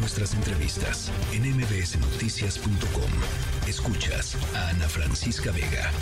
nuestras entrevistas en mbsnoticias.com. Escuchas a Ana Francisca Vega.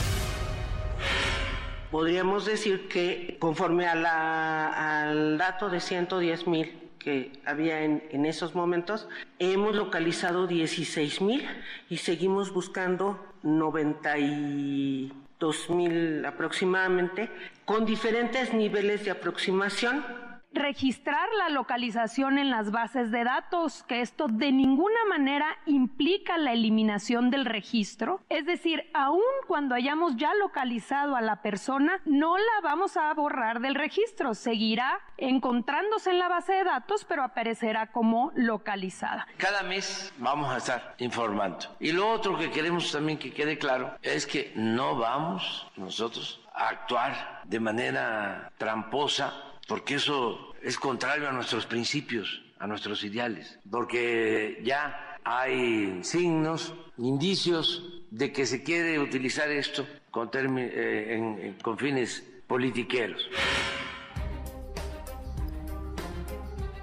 Podríamos decir que conforme al dato de 110 mil que había en, esos momentos, hemos localizado 16 mil y seguimos buscando 92 mil aproximadamente, con diferentes niveles de aproximación registrar la localización en las bases de datos, que esto de ninguna manera implica la eliminación del registro. Es decir, aun cuando hayamos ya localizado a la persona, no la vamos a borrar del registro. Seguirá encontrándose en la base de datos, pero aparecerá como localizada. Cada mes vamos a estar informando. Y lo otro que queremos también que quede claro es que no vamos nosotros a actuar de manera tramposa porque eso es contrario a nuestros principios, a nuestros ideales, porque ya hay signos, indicios de que se quiere utilizar esto con, eh, con fines politiqueros.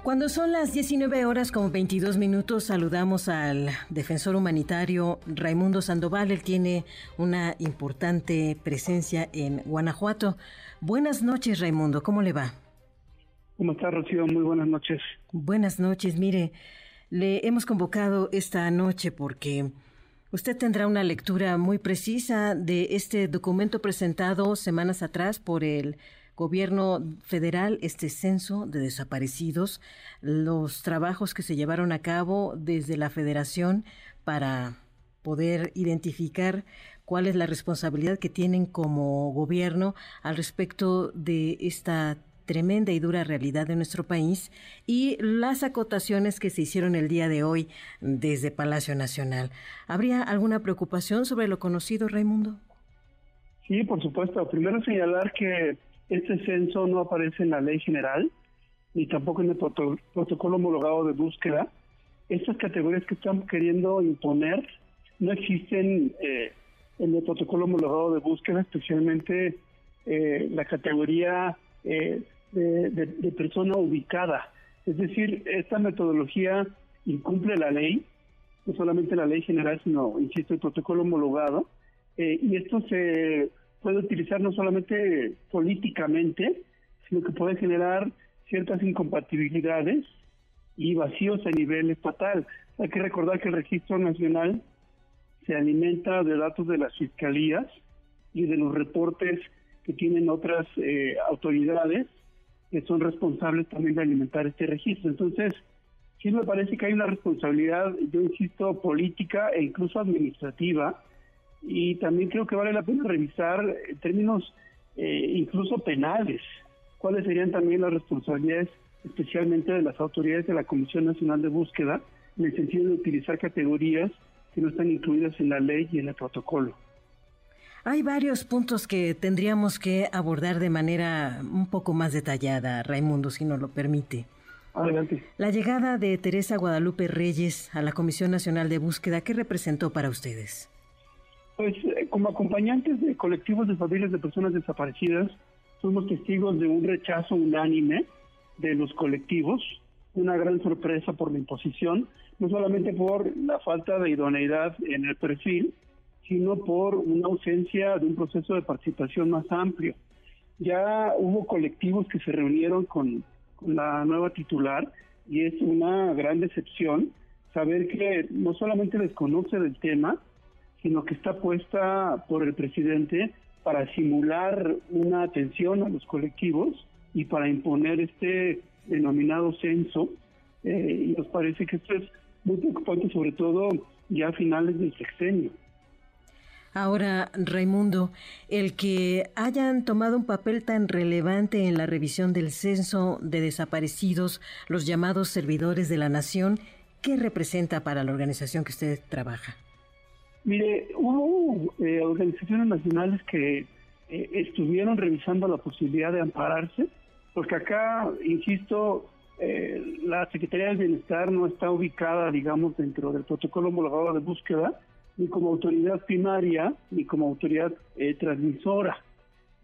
Cuando son las 19 horas con 22 minutos, saludamos al defensor humanitario Raimundo Sandoval. Él tiene una importante presencia en Guanajuato. Buenas noches, Raimundo. ¿Cómo le va? ¿Cómo está, Rocío? Muy buenas noches. Buenas noches. Mire, le hemos convocado esta noche porque usted tendrá una lectura muy precisa de este documento presentado semanas atrás por el gobierno federal, este censo de desaparecidos, los trabajos que se llevaron a cabo desde la federación para poder identificar cuál es la responsabilidad que tienen como gobierno al respecto de esta tremenda y dura realidad de nuestro país y las acotaciones que se hicieron el día de hoy desde Palacio Nacional. ¿Habría alguna preocupación sobre lo conocido, Raimundo? Sí, por supuesto. Primero señalar que este censo no aparece en la ley general ni tampoco en el protocolo homologado de búsqueda. Estas categorías que están queriendo imponer no existen eh, en el protocolo homologado de búsqueda, especialmente eh, la categoría eh, de, persona ubicada. Es decir, esta metodología incumple la ley, no solamente la ley general, sino, insisto, el protocolo homologado, eh, y esto se puede utilizar no solamente políticamente, sino que puede generar ciertas incompatibilidades y vacíos a nivel estatal. Hay que recordar que el registro nacional se alimenta de datos de las fiscalías y de los reportes que tienen otras eh, autoridades que son responsables también de alimentar este registro. Entonces, sí me parece que hay una responsabilidad, yo insisto, política e incluso administrativa, y también creo que vale la pena revisar en términos eh, incluso penales, cuáles serían también las responsabilidades especialmente de las autoridades de la Comisión Nacional de Búsqueda, en el sentido de utilizar categorías que no están incluidas en la ley y en el protocolo. Hay varios puntos que tendríamos que abordar de manera un poco más detallada, Raimundo, si nos lo permite. Adelante. La llegada de Teresa Guadalupe Reyes a la Comisión Nacional de Búsqueda, ¿qué representó para ustedes? Pues eh, como acompañantes de colectivos de familias de personas desaparecidas, fuimos testigos de un rechazo unánime de los colectivos, una gran sorpresa por la imposición, no solamente por la falta de idoneidad en el perfil, sino por una ausencia de un proceso de participación más amplio. Ya hubo colectivos que se reunieron con, la nueva titular y es una gran decepción saber que no solamente desconoce del tema, sino que está puesta por el presidente para simular una atención a los colectivos y para imponer este denominado censo. Eh, y nos parece que esto es muy preocupante, sobre todo ya a finales del sexenio. Ahora, Raimundo, el que hayan tomado un papel tan relevante en la revisión del censo de desaparecidos, los llamados servidores de la nación, ¿qué representa para la organización que usted trabaja? Mire, hubo eh, organizaciones nacionales que eh, estuvieron revisando la posibilidad de ampararse, porque acá, insisto, eh, la Secretaría del Bienestar no está ubicada, digamos, dentro del protocolo homologado de búsqueda, ni como autoridad primaria, ni como autoridad eh, transmisora.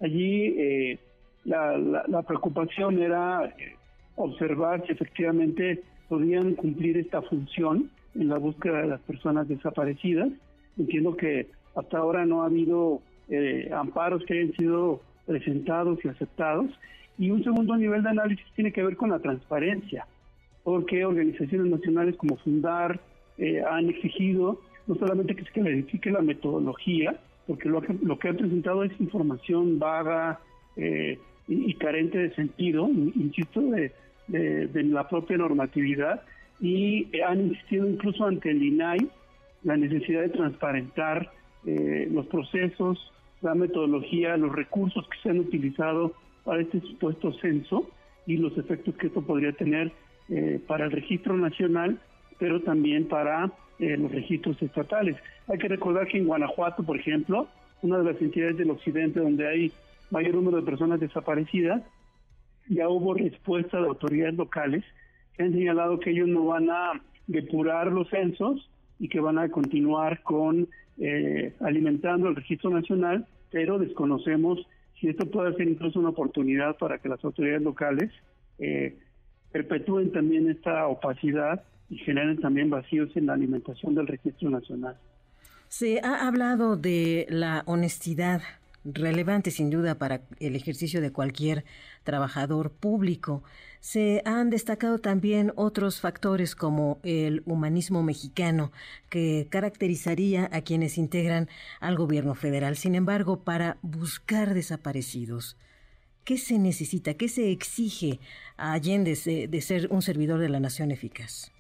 Allí eh, la, la, preocupación era eh, observar si efectivamente podían cumplir esta función en la búsqueda de las personas desaparecidas. Entiendo que hasta ahora no ha habido amparos que hayan sido presentados y aceptados. Y un segundo nivel de análisis tiene que ver con la transparencia, porque organizaciones nacionales como Fundar han exigido no solamente que se clarifique la metodología, porque lo que, lo han presentado es información vaga eh, y, carente de sentido, insisto, de, de, la propia normatividad, y han insistido incluso ante el INAI la necesidad de transparentar eh, los procesos, la metodología, los recursos que se han utilizado para este supuesto censo y los efectos que esto podría tener eh, para el registro nacional, pero también para los registros estatales. Hay que recordar que en Guanajuato, por ejemplo, una de las entidades del occidente donde hay mayor número de personas desaparecidas, ya hubo respuesta de autoridades locales que han señalado que ellos no van a depurar los censos y que van a continuar con eh, alimentando el registro nacional, pero desconocemos si esto puede ser incluso una oportunidad para que las autoridades locales eh, perpetúen también esta opacidad y generen también vacíos en la alimentación del registro nacional. Se ha hablado de la honestidad relevante sin duda para el ejercicio de cualquier trabajador público. Se han destacado también otros factores como el humanismo mexicano que caracterizaría a quienes integran al gobierno federal. Sin embargo, para buscar desaparecidos, ¿qué se necesita? ¿Qué se exige a Allende de, ser un servidor de la nación eficaz?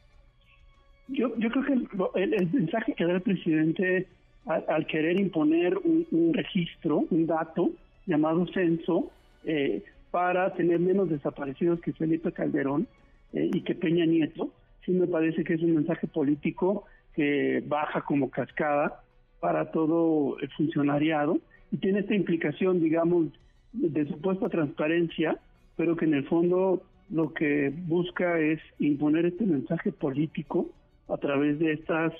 Yo, yo creo que el mensaje que da el presidente al, querer imponer un, registro, un dato llamado censo, eh, para tener menos desaparecidos que Felipe Calderón eh, y que Peña Nieto, sí me parece que es un mensaje político que baja como cascada para todo el funcionariado y tiene esta implicación, digamos, de supuesta transparencia, pero que en el fondo lo que busca es imponer este mensaje político a través de estas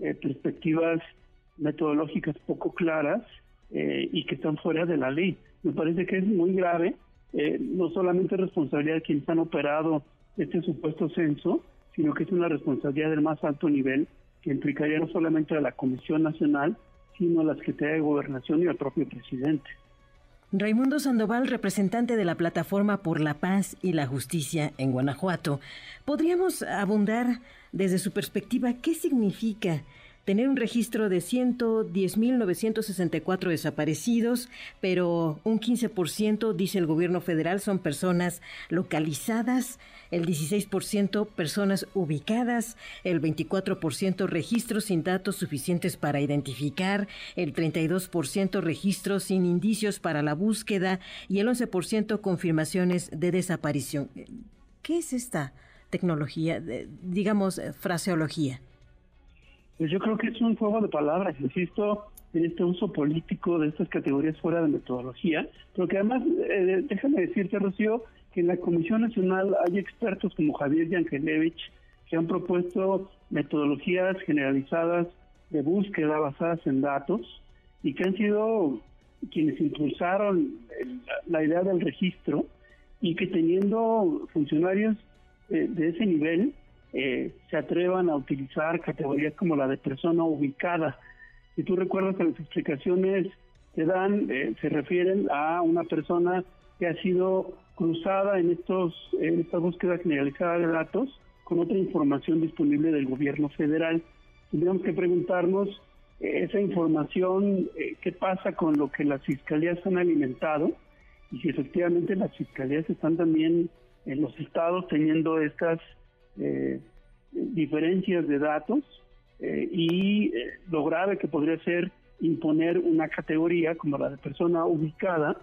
eh, perspectivas metodológicas poco claras eh, y que están fuera de la ley. Me parece que es muy grave, eh, no solamente responsabilidad de quienes han operado este supuesto censo, sino que es una responsabilidad del más alto nivel que implicaría no solamente a la Comisión Nacional, sino a la Secretaría de Gobernación y al propio presidente. Raimundo Sandoval, representante de la Plataforma por la Paz y la Justicia en Guanajuato, ¿podríamos abundar desde su perspectiva qué significa tener un registro de 110.964 desaparecidos, pero un 15%, dice el gobierno federal, son personas localizadas, el 16% personas ubicadas, el 24% registros sin datos suficientes para identificar, el 32% registros sin indicios para la búsqueda y el 11% confirmaciones de desaparición. ¿Qué es esta tecnología, digamos, fraseología? Pues yo creo que es un juego de palabras, insisto, en este uso político de estas categorías fuera de metodología, pero que además, eh, déjame decirte, Rocío, que en la Comisión Nacional hay expertos como Javier Yankelevich que han propuesto metodologías generalizadas de búsqueda basadas en datos y que han sido quienes impulsaron la idea del registro y que teniendo funcionarios eh, de ese nivel eh, se atrevan a utilizar categorías como la de persona ubicada. Si tú recuerdas que las explicaciones que dan eh, se refieren a una persona que ha sido cruzada en estos en esta búsqueda generalizada de datos con otra información disponible del gobierno federal. Tendríamos que preguntarnos eh, esa información, qué pasa con lo que las fiscalías han alimentado y si efectivamente las fiscalías están también en los estados teniendo estas eh, diferencias de datos eh, y eh, lo grave que podría ser imponer una categoría como la de persona ubicada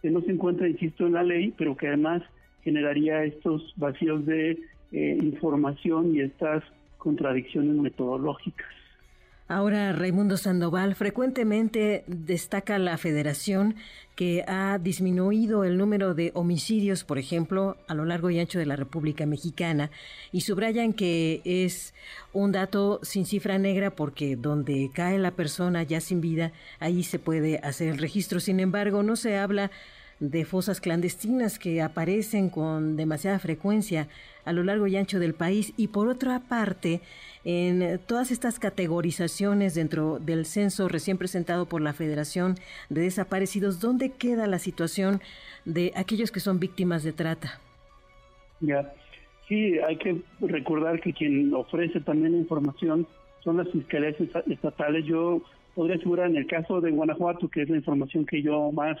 que no se encuentra, insisto, en la ley, pero que además generaría estos vacíos de eh, información y estas contradicciones metodológicas. Ahora, Raimundo Sandoval, frecuentemente destaca la federación que ha disminuido el número de homicidios, por ejemplo, a lo largo y ancho de la República Mexicana, y subrayan que es un dato sin cifra negra porque donde cae la persona ya sin vida, ahí se puede hacer el registro. Sin embargo, no se habla de fosas clandestinas que aparecen con demasiada frecuencia a lo largo y ancho del país y por otra parte en todas estas categorizaciones dentro del censo recién presentado por la Federación de Desaparecidos, ¿dónde queda la situación de aquellos que son víctimas de trata? Ya, sí, hay que recordar que quien ofrece también la información son las fiscalías estatales. Yo podría asegurar en el caso de Guanajuato, que es la información que yo más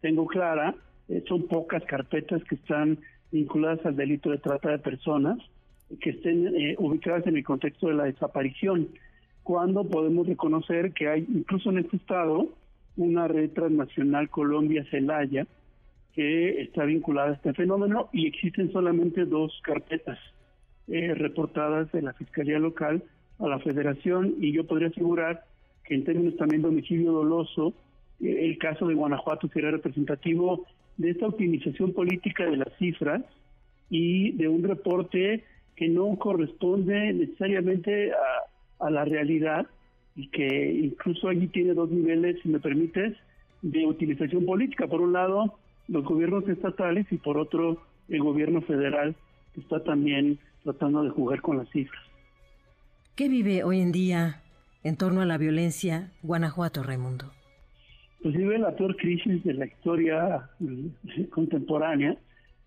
tengo clara, eh, son pocas carpetas que están vinculadas al delito de trata de personas que estén eh, ubicadas en el contexto de la desaparición, cuando podemos reconocer que hay incluso en este estado una red transnacional Colombia-Celaya que está vinculada a este fenómeno y existen solamente dos carpetas eh, reportadas de la Fiscalía Local a la Federación y yo podría asegurar que en términos también de homicidio doloso, el caso de Guanajuato sería representativo de esta optimización política de las cifras y de un reporte que no corresponde necesariamente a, la realidad y que incluso allí tiene dos niveles, si me permites, de utilización política. Por un lado, los gobiernos estatales y por otro, el gobierno federal, que está también tratando de jugar con las cifras. ¿Qué vive hoy en día en torno a la violencia Guanajuato, Raimundo? Pues la peor crisis de la historia eh, contemporánea.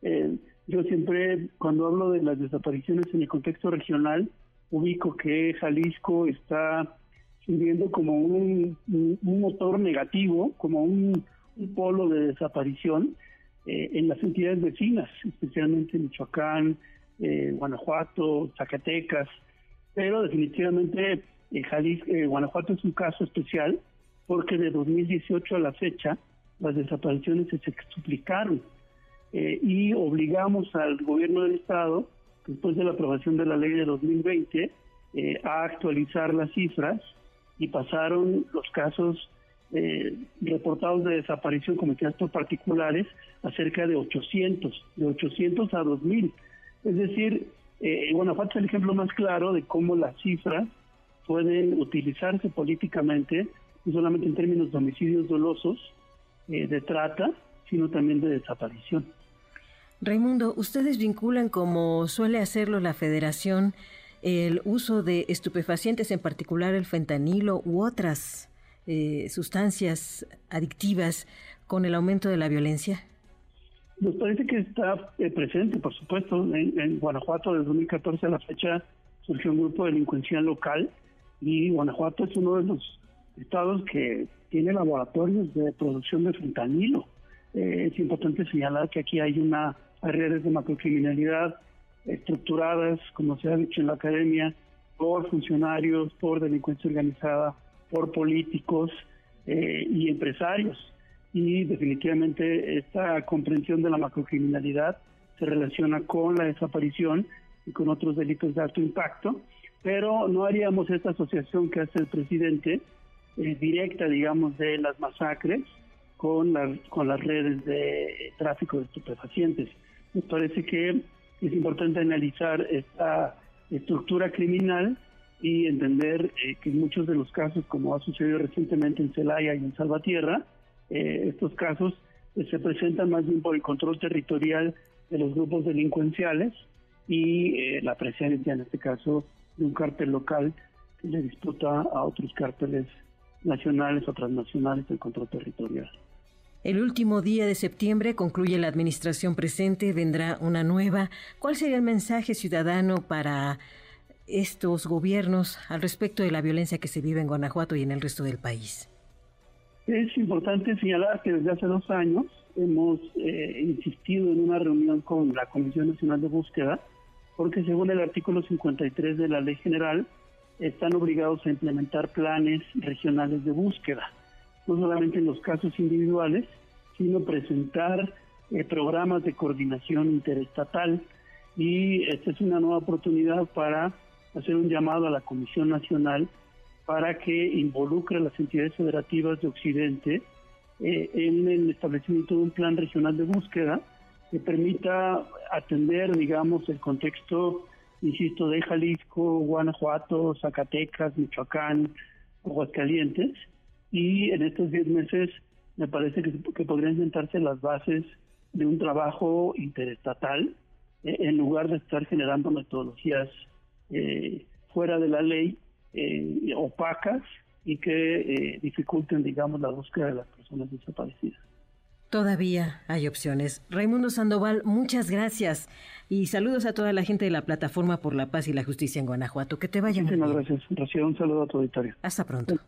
Eh, yo siempre, cuando hablo de las desapariciones en el contexto regional, ubico que Jalisco está sirviendo como un, motor negativo, como un, polo de desaparición eh, en las entidades vecinas, especialmente en Michoacán, eh, Guanajuato, Zacatecas, pero definitivamente Guanajuato es un caso especial porque de 2018 a la fecha las desapariciones se explicaron. Eh, y obligamos al gobierno del Estado, después de la aprobación de la ley de 2020, eh, a actualizar las cifras y pasaron los casos eh, reportados de desaparición cometidas por particulares a cerca de 800, de 800 a 2000. Es decir, eh, Guanajuato es el ejemplo más claro de cómo las cifras pueden utilizarse políticamente, no solamente en términos de homicidios dolosos, de trata, sino también de desaparición. Raimundo, ustedes vinculan, como suele hacerlo la Federación, el uso de estupefacientes, en particular el fentanilo u otras eh, sustancias adictivas, con el aumento de la violencia? Nos parece que está eh, presente, por supuesto. En, Guanajuato, desde 2014 a la fecha, surgió un grupo delincuencial local y Guanajuato es uno de los estados que tiene laboratorios de producción de fentanilo. Eh, es importante señalar que aquí hay una hay redes de macrocriminalidad estructuradas, como se ha dicho en la academia, por funcionarios, por delincuencia organizada, por políticos eh, y empresarios. Y definitivamente esta comprensión de la macrocriminalidad se relaciona con la desaparición y con otros delitos de alto impacto, pero no haríamos esta asociación que hace el presidente eh, directa, digamos, de las masacres con, con las redes de tráfico de estupefacientes. Me parece que es importante analizar esta estructura criminal y entender eh, que en muchos de los casos, como ha sucedido recientemente en Celaya y en Salvatierra, eh, estos casos eh, se presentan más bien por el control territorial de los grupos delincuenciales y la presencia, en este caso, de un cártel local que le disputa a otros cárteles nacionales o transnacionales el control territorial. El último día de septiembre concluye la administración presente, vendrá una nueva. ¿Cuál sería el mensaje ciudadano para estos gobiernos al respecto de la violencia que se vive en Guanajuato y en el resto del país? Es importante señalar que desde hace dos años hemos eh, insistido en una reunión con la Comisión Nacional de Búsqueda, porque según el artículo 53 de la Ley General, están obligados a implementar planes regionales de búsqueda no solamente en los casos individuales, sino presentar eh, programas de coordinación interestatal. Y esta es una nueva oportunidad para hacer un llamado a la Comisión Nacional para que involucre a las entidades federativas de Occidente eh, en el establecimiento de un plan regional de búsqueda que permita atender, digamos, el contexto, insisto, de Jalisco, Guanajuato, Zacatecas, Michoacán, Aguascalientes, y en estos 10 meses me parece que, podrían sentarse las bases de un trabajo interestatal eh, en lugar de estar generando metodologías eh, fuera de la ley, eh, opacas y que dificulten, digamos, la búsqueda de las personas desaparecidas. Todavía hay opciones. Raimundo Sandoval, muchas gracias. Y saludos a toda la gente de la Plataforma por la Paz y la Justicia en Guanajuato. Que te vayan Muchísimas bien. gracias. Un saludo a tu auditorio. Hasta pronto.